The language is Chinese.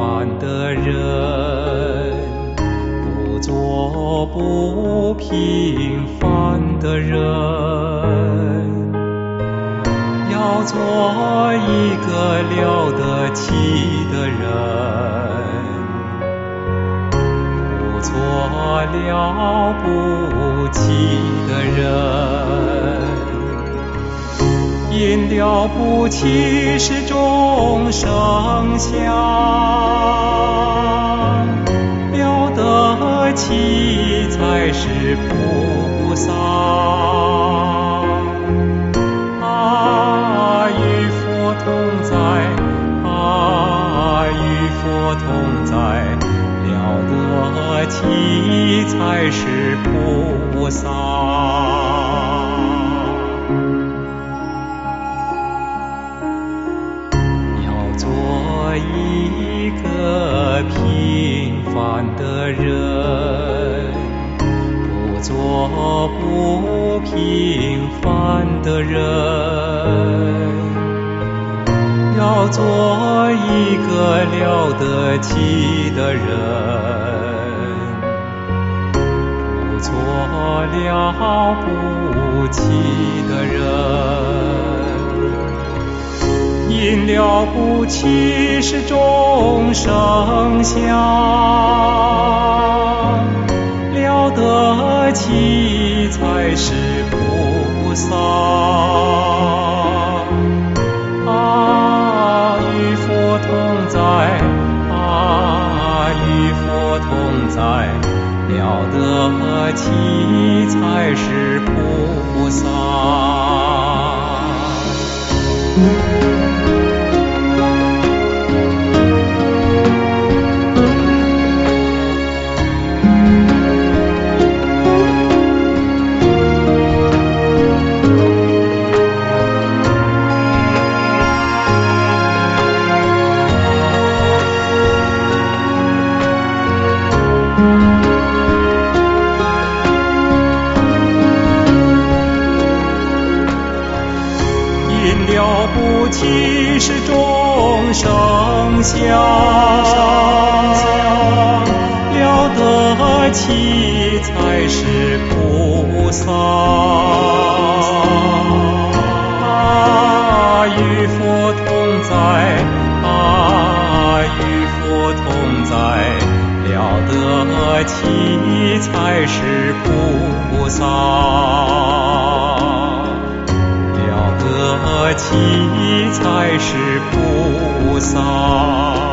平凡的人不做不平凡的人要做一个了得起的人。不做了不起的人因了不起是众生相七才是菩萨。啊，与佛同在，啊，与佛同在，了得起才是菩萨。要做一个平凡的人，做不平凡的人。要做一个了得起的人，不做了不起的人。因了不起是众生相，菩萨。啊，与佛同在，啊，与佛同在，了得起才是菩萨。不起是众生相，了得起才是菩萨。啊，与佛同在，啊，与佛同在，了得起才是菩萨。你才是菩萨。